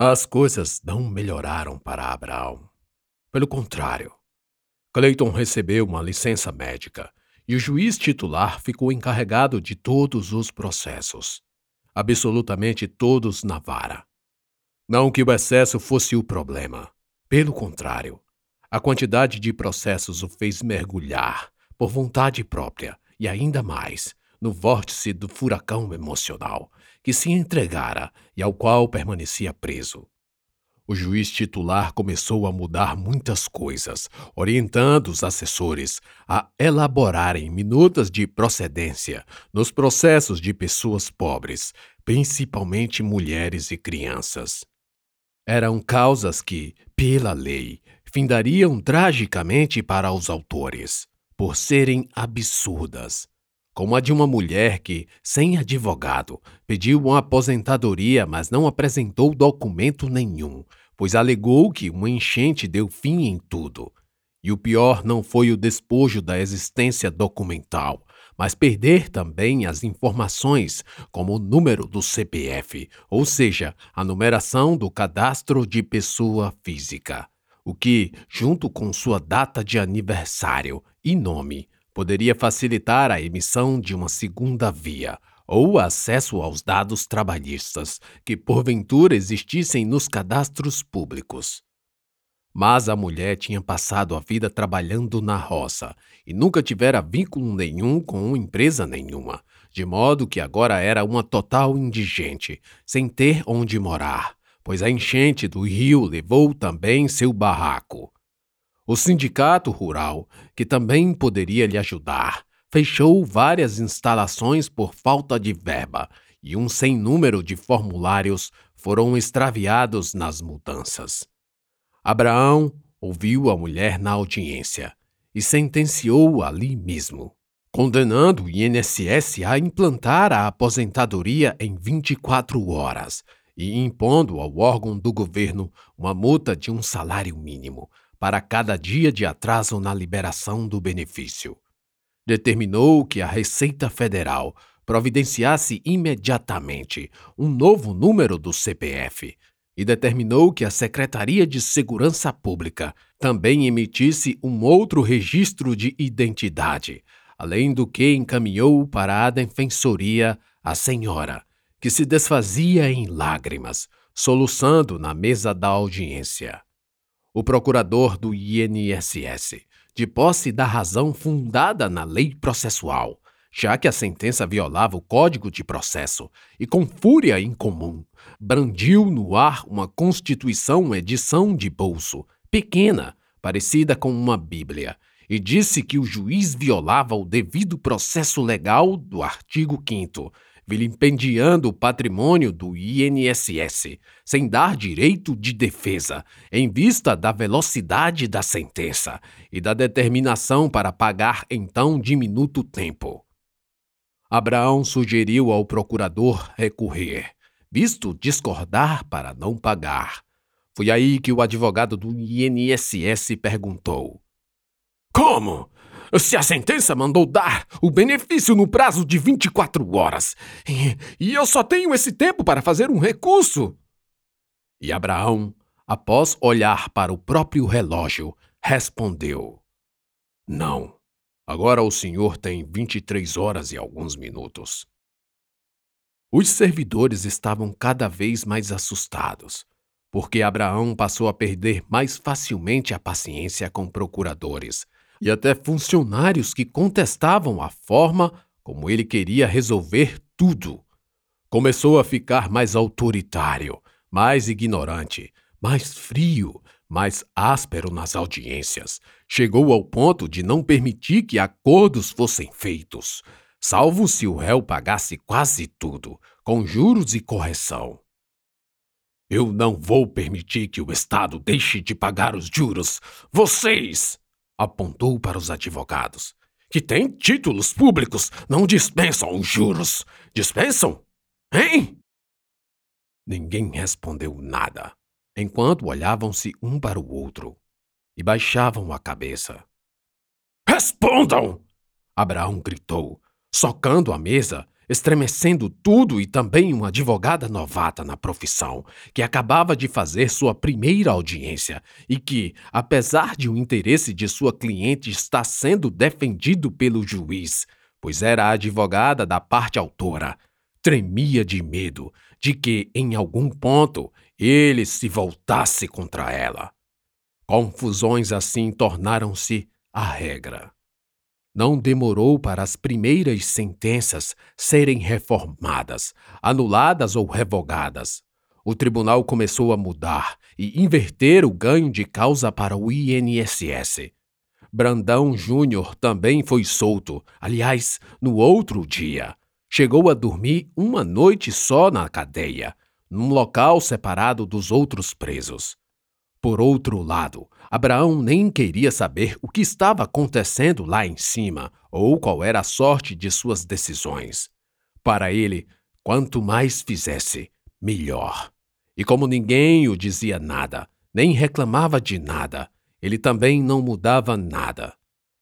As coisas não melhoraram para Abraão. Pelo contrário, Clayton recebeu uma licença médica e o juiz titular ficou encarregado de todos os processos, absolutamente todos na vara. Não que o excesso fosse o problema. Pelo contrário, a quantidade de processos o fez mergulhar, por vontade própria, e ainda mais, no vórtice do furacão emocional que se entregara e ao qual permanecia preso. O juiz titular começou a mudar muitas coisas, orientando os assessores a elaborarem minutas de procedência nos processos de pessoas pobres, principalmente mulheres e crianças. Eram causas que, pela lei, findariam tragicamente para os autores, por serem absurdas, como a de uma mulher que, sem advogado, pediu uma aposentadoria, mas não apresentou documento nenhum, pois alegou que uma enchente deu fim em tudo. E o pior não foi o despojo da existência documental, mas perder também as informações, como o número do CPF, ou seja, a numeração do cadastro de pessoa física, o que, junto com sua data de aniversário e nome, poderia facilitar a emissão de uma segunda via ou acesso aos dados trabalhistas que porventura existissem nos cadastros públicos. Mas a mulher tinha passado a vida trabalhando na roça e nunca tivera vínculo nenhum com empresa nenhuma, de modo que agora era uma total indigente, sem ter onde morar, pois a enchente do rio levou também seu barraco. O sindicato rural, que também poderia lhe ajudar, fechou várias instalações por falta de verba e um sem número de formulários foram extraviados nas mudanças. Abraão ouviu a mulher na audiência e sentenciou ali mesmo, condenando o INSS a implantar a aposentadoria em 24 horas e impondo ao órgão do governo uma multa de um salário mínimo para cada dia de atraso na liberação do benefício determinou que a Receita Federal providenciasse imediatamente um novo número do CPF e determinou que a Secretaria de Segurança Pública também emitisse um outro registro de identidade, além do que encaminhou para a Defensoria a senhora, que se desfazia em lágrimas, soluçando na mesa da audiência. O procurador do INSS de posse da razão fundada na lei processual, já que a sentença violava o Código de Processo e, com fúria incomum, brandiu no ar uma Constituição edição de bolso, pequena, parecida com uma Bíblia, e disse que o juiz violava o devido processo legal do artigo 5 vilipendiando o patrimônio do INSS, sem dar direito de defesa, em vista da velocidade da sentença e da determinação para pagar em tão diminuto tempo. Abraão sugeriu ao procurador recorrer, visto discordar para não pagar. Foi aí que o advogado do INSS perguntou: Como? Se a sentença mandou dar o benefício no prazo de 24 horas. E, e eu só tenho esse tempo para fazer um recurso. E Abraão, após olhar para o próprio relógio, respondeu: Não. Agora o senhor tem 23 horas e alguns minutos. Os servidores estavam cada vez mais assustados, porque Abraão passou a perder mais facilmente a paciência com procuradores e até funcionários que contestavam a forma como ele queria resolver tudo. Começou a ficar mais autoritário, mais ignorante, mais frio, mais áspero nas audiências. Chegou ao ponto de não permitir que acordos fossem feitos, salvo se o réu pagasse quase tudo, com juros e correção. Eu não vou permitir que o Estado deixe de pagar os juros. Vocês! Apontou para os advogados, que têm títulos públicos, não dispensam os juros. Dispensam? Hein? Ninguém respondeu nada, enquanto olhavam-se um para o outro e baixavam a cabeça. Respondam! Abraão gritou, socando a mesa estremecendo tudo e também uma advogada novata na profissão, que acabava de fazer sua primeira audiência e que, apesar de o interesse de sua cliente estar sendo defendido pelo juiz, pois era a advogada da parte autora, tremia de medo de que, em algum ponto, ele se voltasse contra ela. Confusões assim tornaram-se a regra. Não demorou para as primeiras sentenças serem reformadas, anuladas ou revogadas. O tribunal começou a mudar e inverter o ganho de causa para o INSS. Brandão Júnior também foi solto, aliás, no outro dia. Chegou a dormir uma noite só na cadeia, num local separado dos outros presos. Por outro lado, Abraão nem queria saber o que estava acontecendo lá em cima ou qual era a sorte de suas decisões. Para ele, quanto mais fizesse, melhor. E como ninguém o dizia nada, nem reclamava de nada, ele também não mudava nada.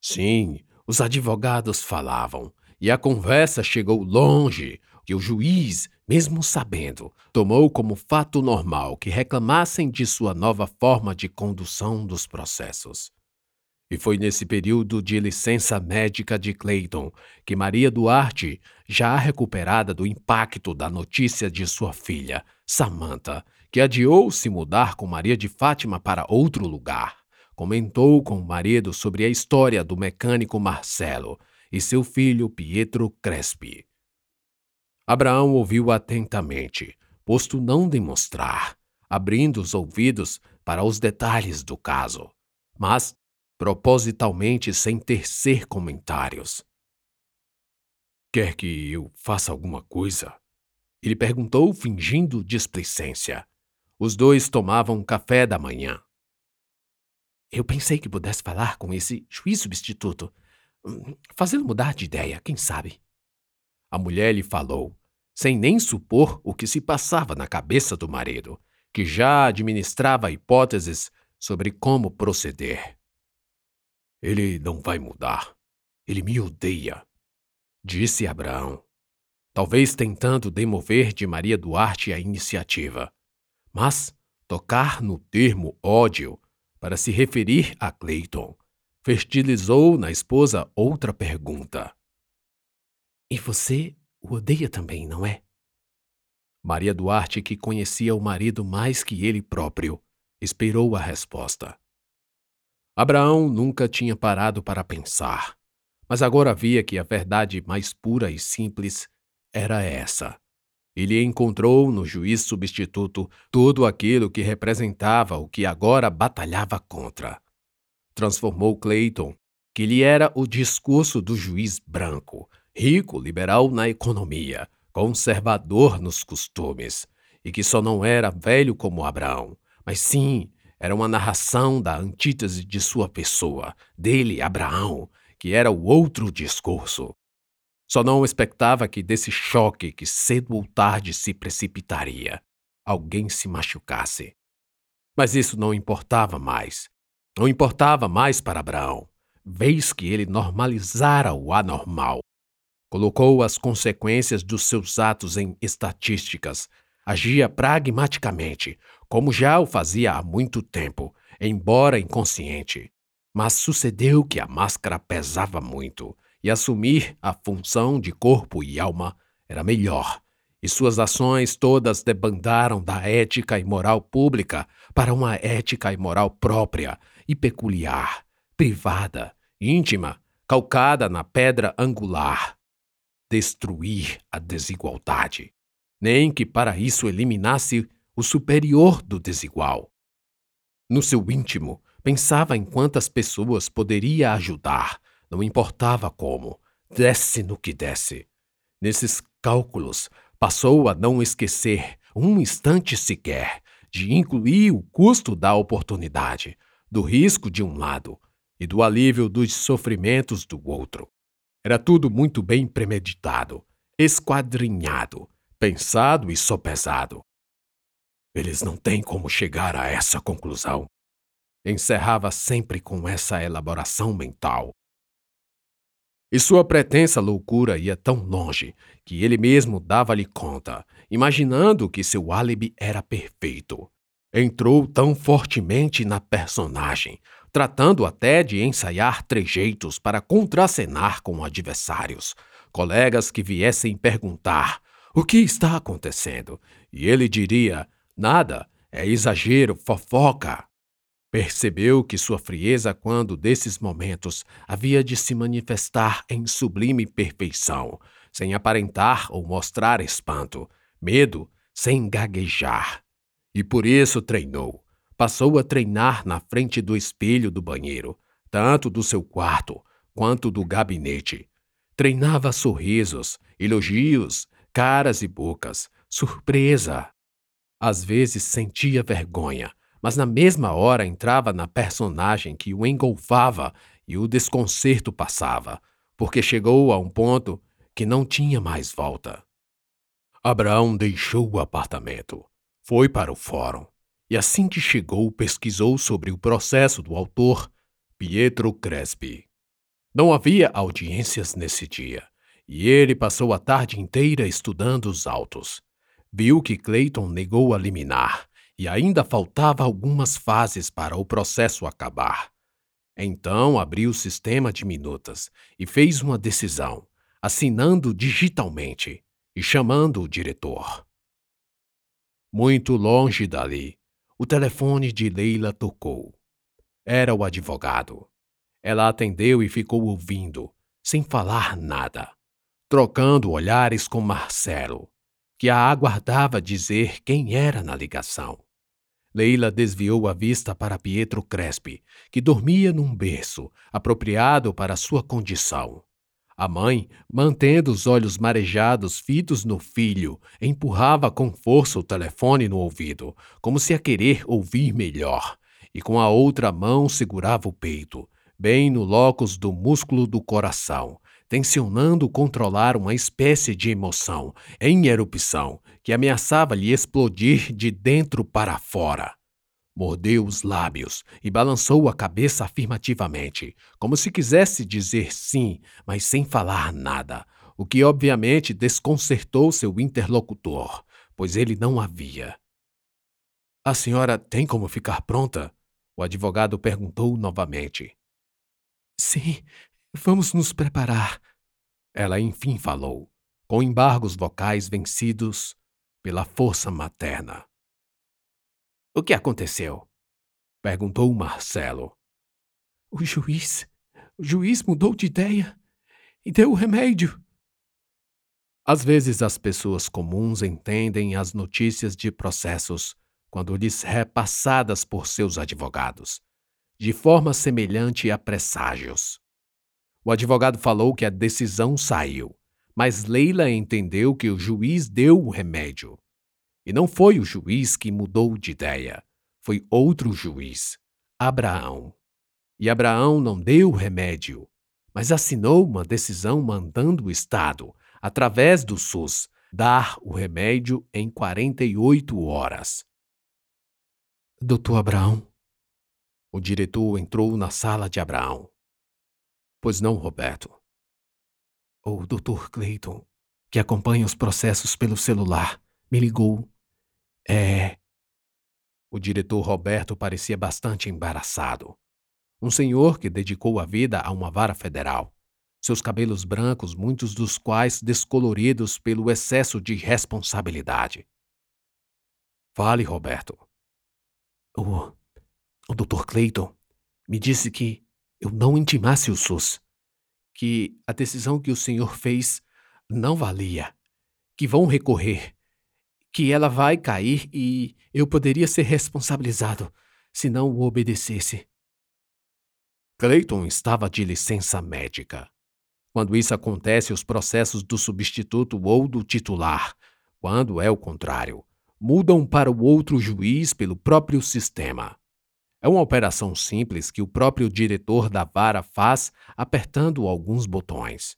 Sim, os advogados falavam, e a conversa chegou longe, que o juiz, mesmo sabendo, tomou como fato normal que reclamassem de sua nova forma de condução dos processos. E foi nesse período de licença médica de Clayton que Maria Duarte, já recuperada do impacto da notícia de sua filha, Samantha, que adiou se mudar com Maria de Fátima para outro lugar, comentou com o marido sobre a história do mecânico Marcelo e seu filho Pietro Crespi. Abraão ouviu atentamente, posto não demonstrar, abrindo os ouvidos para os detalhes do caso, mas propositalmente sem tecer comentários. Quer que eu faça alguma coisa? Ele perguntou, fingindo displicência. Os dois tomavam café da manhã. Eu pensei que pudesse falar com esse juiz substituto. Hum, fazê-lo mudar de ideia, quem sabe? A mulher lhe falou, sem nem supor o que se passava na cabeça do marido, que já administrava hipóteses sobre como proceder. Ele não vai mudar. Ele me odeia, disse Abraão, talvez tentando demover de Maria Duarte a iniciativa. Mas tocar no termo ódio para se referir a Clayton fertilizou na esposa outra pergunta. E você o odeia também, não é? Maria Duarte, que conhecia o marido mais que ele próprio, esperou a resposta. Abraão nunca tinha parado para pensar, mas agora via que a verdade mais pura e simples era essa. Ele encontrou no juiz substituto tudo aquilo que representava o que agora batalhava contra transformou Clayton, que lhe era o discurso do juiz branco, rico, liberal na economia, conservador nos costumes, e que só não era velho como Abraão, mas sim era uma narração da antítese de sua pessoa, dele, Abraão, que era o outro discurso. Só não expectava que desse choque que cedo ou tarde se precipitaria, alguém se machucasse. Mas isso não importava mais. Não importava mais para Abraão, vez que ele normalizara o anormal. Colocou as consequências dos seus atos em estatísticas, agia pragmaticamente, como já o fazia há muito tempo, embora inconsciente. Mas sucedeu que a máscara pesava muito, e assumir a função de corpo e alma era melhor e suas ações todas debandaram da ética e moral pública para uma ética e moral própria e peculiar, privada, íntima, calcada na pedra angular. Destruir a desigualdade, nem que para isso eliminasse o superior do desigual. No seu íntimo, pensava em quantas pessoas poderia ajudar, não importava como, desse no que desse. Nesses cálculos, Passou a não esquecer, um instante sequer, de incluir o custo da oportunidade, do risco de um lado e do alívio dos sofrimentos do outro. Era tudo muito bem premeditado, esquadrinhado, pensado e sopesado. Eles não têm como chegar a essa conclusão. Encerrava sempre com essa elaboração mental. E sua pretensa loucura ia tão longe que ele mesmo dava-lhe conta, imaginando que seu álibi era perfeito. Entrou tão fortemente na personagem, tratando até de ensaiar trejeitos para contracenar com adversários, colegas que viessem perguntar o que está acontecendo, e ele diria: nada, é exagero, fofoca. Percebeu que sua frieza, quando desses momentos, havia de se manifestar em sublime perfeição, sem aparentar ou mostrar espanto, medo, sem gaguejar. E por isso treinou. Passou a treinar na frente do espelho do banheiro, tanto do seu quarto quanto do gabinete. Treinava sorrisos, elogios, caras e bocas, surpresa. Às vezes sentia vergonha, mas na mesma hora entrava na personagem que o engolfava e o desconcerto passava, porque chegou a um ponto que não tinha mais volta. Abraão deixou o apartamento, foi para o fórum e, assim que chegou, pesquisou sobre o processo do autor Pietro Crespi. Não havia audiências nesse dia, e ele passou a tarde inteira estudando os autos. Viu que Clayton negou a liminar e ainda faltava algumas fases para o processo acabar. Então abriu o sistema de minutas e fez uma decisão, assinando digitalmente e chamando o diretor. Muito longe dali, o telefone de Leila tocou. Era o advogado. Ela atendeu e ficou ouvindo, sem falar nada, trocando olhares com Marcelo que a aguardava dizer quem era na ligação. Leila desviou a vista para Pietro Crespi, que dormia num berço, apropriado para sua condição. A mãe, mantendo os olhos marejados fitos no filho, empurrava com força o telefone no ouvido, como se a querer ouvir melhor, e com a outra mão segurava o peito, bem no locus do músculo do coração, tensionando controlar uma espécie de emoção em erupção que ameaçava lhe explodir de dentro para fora. Mordeu os lábios e balançou a cabeça afirmativamente, como se quisesse dizer sim, mas sem falar nada, o que obviamente desconcertou seu interlocutor, pois ele não havia. A senhora tem como ficar pronta? O advogado perguntou novamente. Sim, Vamos nos preparar. Ela enfim falou, com embargos vocais vencidos pela força materna. O que aconteceu? perguntou Marcelo. O juiz. O juiz mudou de ideia e deu o remédio. Às vezes as pessoas comuns entendem as notícias de processos quando lhes repassadas por seus advogados, de forma semelhante a presságios. O advogado falou que a decisão saiu, mas Leila entendeu que o juiz deu o remédio. E não foi o juiz que mudou de ideia, foi outro juiz, Abraão. E Abraão não deu remédio, mas assinou uma decisão mandando o Estado, através do SUS, dar o remédio em 48 horas. Doutor Abraão. O diretor entrou na sala de Abraão. Pois não, Roberto? O Dr. Clayton, que acompanha os processos pelo celular, me ligou. É. O diretor Roberto parecia bastante embaraçado. Um senhor que dedicou a vida a uma vara federal. Seus cabelos brancos, muitos dos quais descoloridos pelo excesso de responsabilidade. Fale, Roberto. O, o Dr. Clayton me disse que eu não intimasse o SUS, que a decisão que o senhor fez não valia, que vão recorrer, que ela vai cair e eu poderia ser responsabilizado se não o obedecesse. Clayton estava de licença médica. Quando isso acontece, os processos do substituto ou do titular, quando é o contrário, mudam para o outro juiz pelo próprio sistema. É uma operação simples que o próprio diretor da vara faz apertando alguns botões.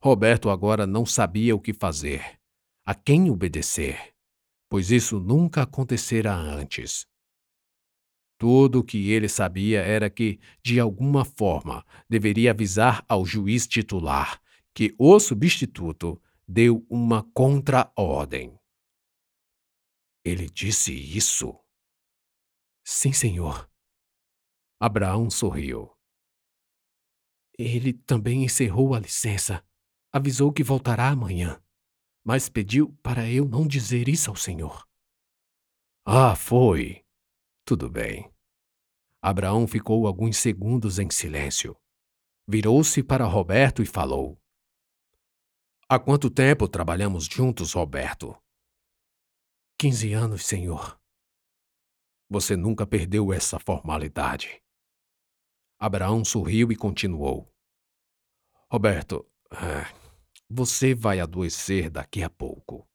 Roberto agora não sabia o que fazer, a quem obedecer, pois isso nunca acontecera antes. Tudo o que ele sabia era que, de alguma forma, deveria avisar ao juiz titular que o substituto deu uma contra-ordem. Ele disse isso? Sim, senhor. Abraão sorriu. Ele também encerrou a licença. Avisou que voltará amanhã, mas pediu para eu não dizer isso ao senhor. Ah, foi. Tudo bem. Abraão ficou alguns segundos em silêncio. Virou-se para Roberto e falou: Há quanto tempo trabalhamos juntos, Roberto? Quinze anos, senhor. Você nunca perdeu essa formalidade. Abraão sorriu e continuou: Roberto, é, você vai adoecer daqui a pouco.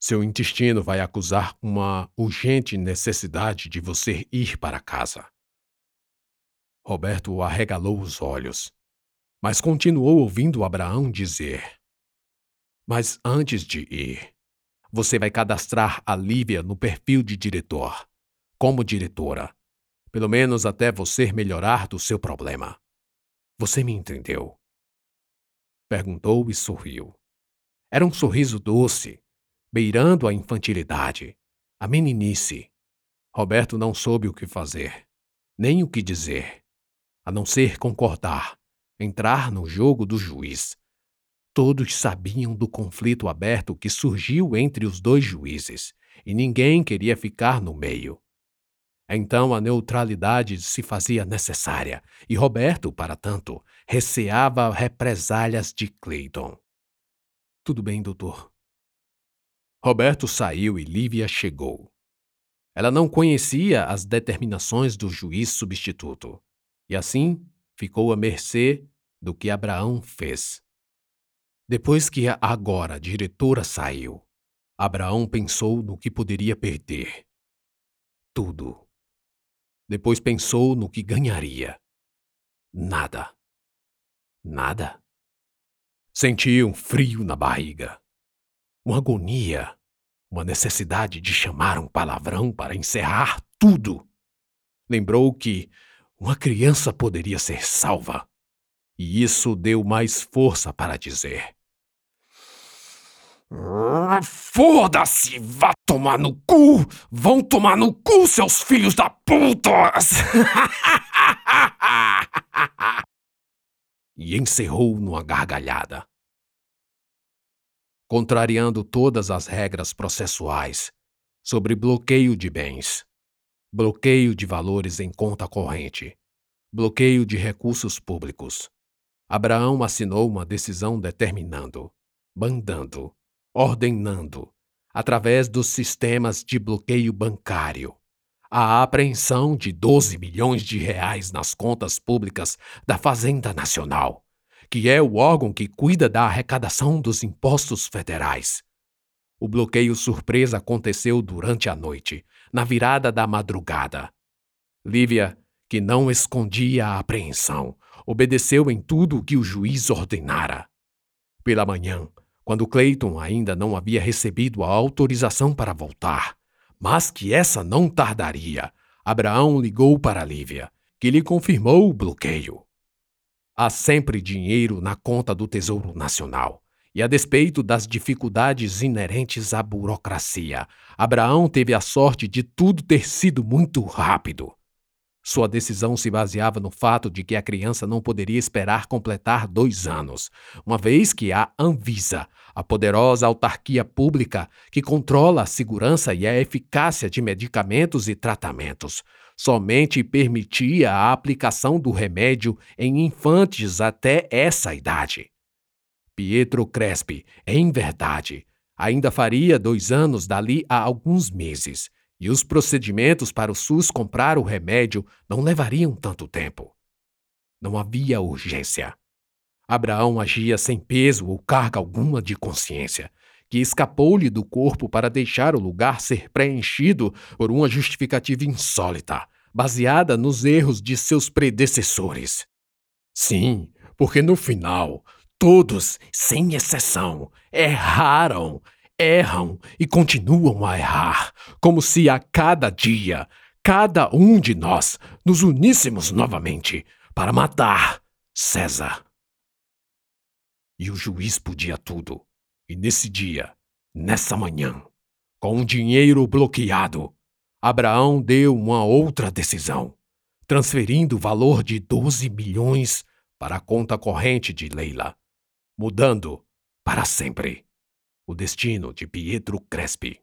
Seu intestino vai acusar uma urgente necessidade de você ir para casa. Roberto arregalou os olhos, mas continuou ouvindo Abraão dizer: Mas antes de ir, você vai cadastrar a Lívia no perfil de diretor, como diretora, pelo menos até você melhorar do seu problema. Você me entendeu? Perguntou e sorriu. Era um sorriso doce, beirando a infantilidade, a meninice. Roberto não soube o que fazer, nem o que dizer a não ser concordar, entrar no jogo do juiz. Todos sabiam do conflito aberto que surgiu entre os dois juízes, e ninguém queria ficar no meio. Então a neutralidade se fazia necessária, e Roberto, para tanto, receava represálias de Clayton. Tudo bem, doutor. Roberto saiu e Lívia chegou. Ela não conhecia as determinações do juiz substituto e assim ficou à mercê do que Abraão fez. Depois que a agora diretora saiu, Abraão pensou no que poderia perder. Tudo. Depois pensou no que ganharia. Nada. Nada. Sentia um frio na barriga, uma agonia, uma necessidade de chamar um palavrão para encerrar tudo. Lembrou que uma criança poderia ser salva. E isso deu mais força para dizer: Foda-se! Vá tomar no cu! Vão tomar no cu, seus filhos da puta! e encerrou numa gargalhada. Contrariando todas as regras processuais sobre bloqueio de bens bloqueio de valores em conta corrente, bloqueio de recursos públicos. Abraão assinou uma decisão determinando, bandando, ordenando, através dos sistemas de bloqueio bancário, a apreensão de 12 milhões de reais nas contas públicas da Fazenda Nacional, que é o órgão que cuida da arrecadação dos impostos federais. O bloqueio surpresa aconteceu durante a noite, na virada da madrugada. Lívia, que não escondia a apreensão, obedeceu em tudo o que o juiz ordenara. Pela manhã, quando Clayton ainda não havia recebido a autorização para voltar, mas que essa não tardaria, Abraão ligou para Lívia, que lhe confirmou o bloqueio. Há sempre dinheiro na conta do Tesouro Nacional. E a despeito das dificuldades inerentes à burocracia, Abraão teve a sorte de tudo ter sido muito rápido. Sua decisão se baseava no fato de que a criança não poderia esperar completar dois anos, uma vez que a Anvisa, a poderosa autarquia pública que controla a segurança e a eficácia de medicamentos e tratamentos, somente permitia a aplicação do remédio em infantes até essa idade. Pietro Crespi, em verdade, ainda faria dois anos dali a alguns meses, e os procedimentos para o SUS comprar o remédio não levariam tanto tempo. Não havia urgência. Abraão agia sem peso ou carga alguma de consciência, que escapou-lhe do corpo para deixar o lugar ser preenchido por uma justificativa insólita, baseada nos erros de seus predecessores. Sim, porque no final Todos, sem exceção, erraram, erram e continuam a errar, como se a cada dia, cada um de nós nos uníssemos novamente para matar César. E o juiz podia tudo. E nesse dia, nessa manhã, com o dinheiro bloqueado, Abraão deu uma outra decisão, transferindo o valor de 12 milhões para a conta corrente de Leila, mudando para sempre o destino de Pietro Crespi.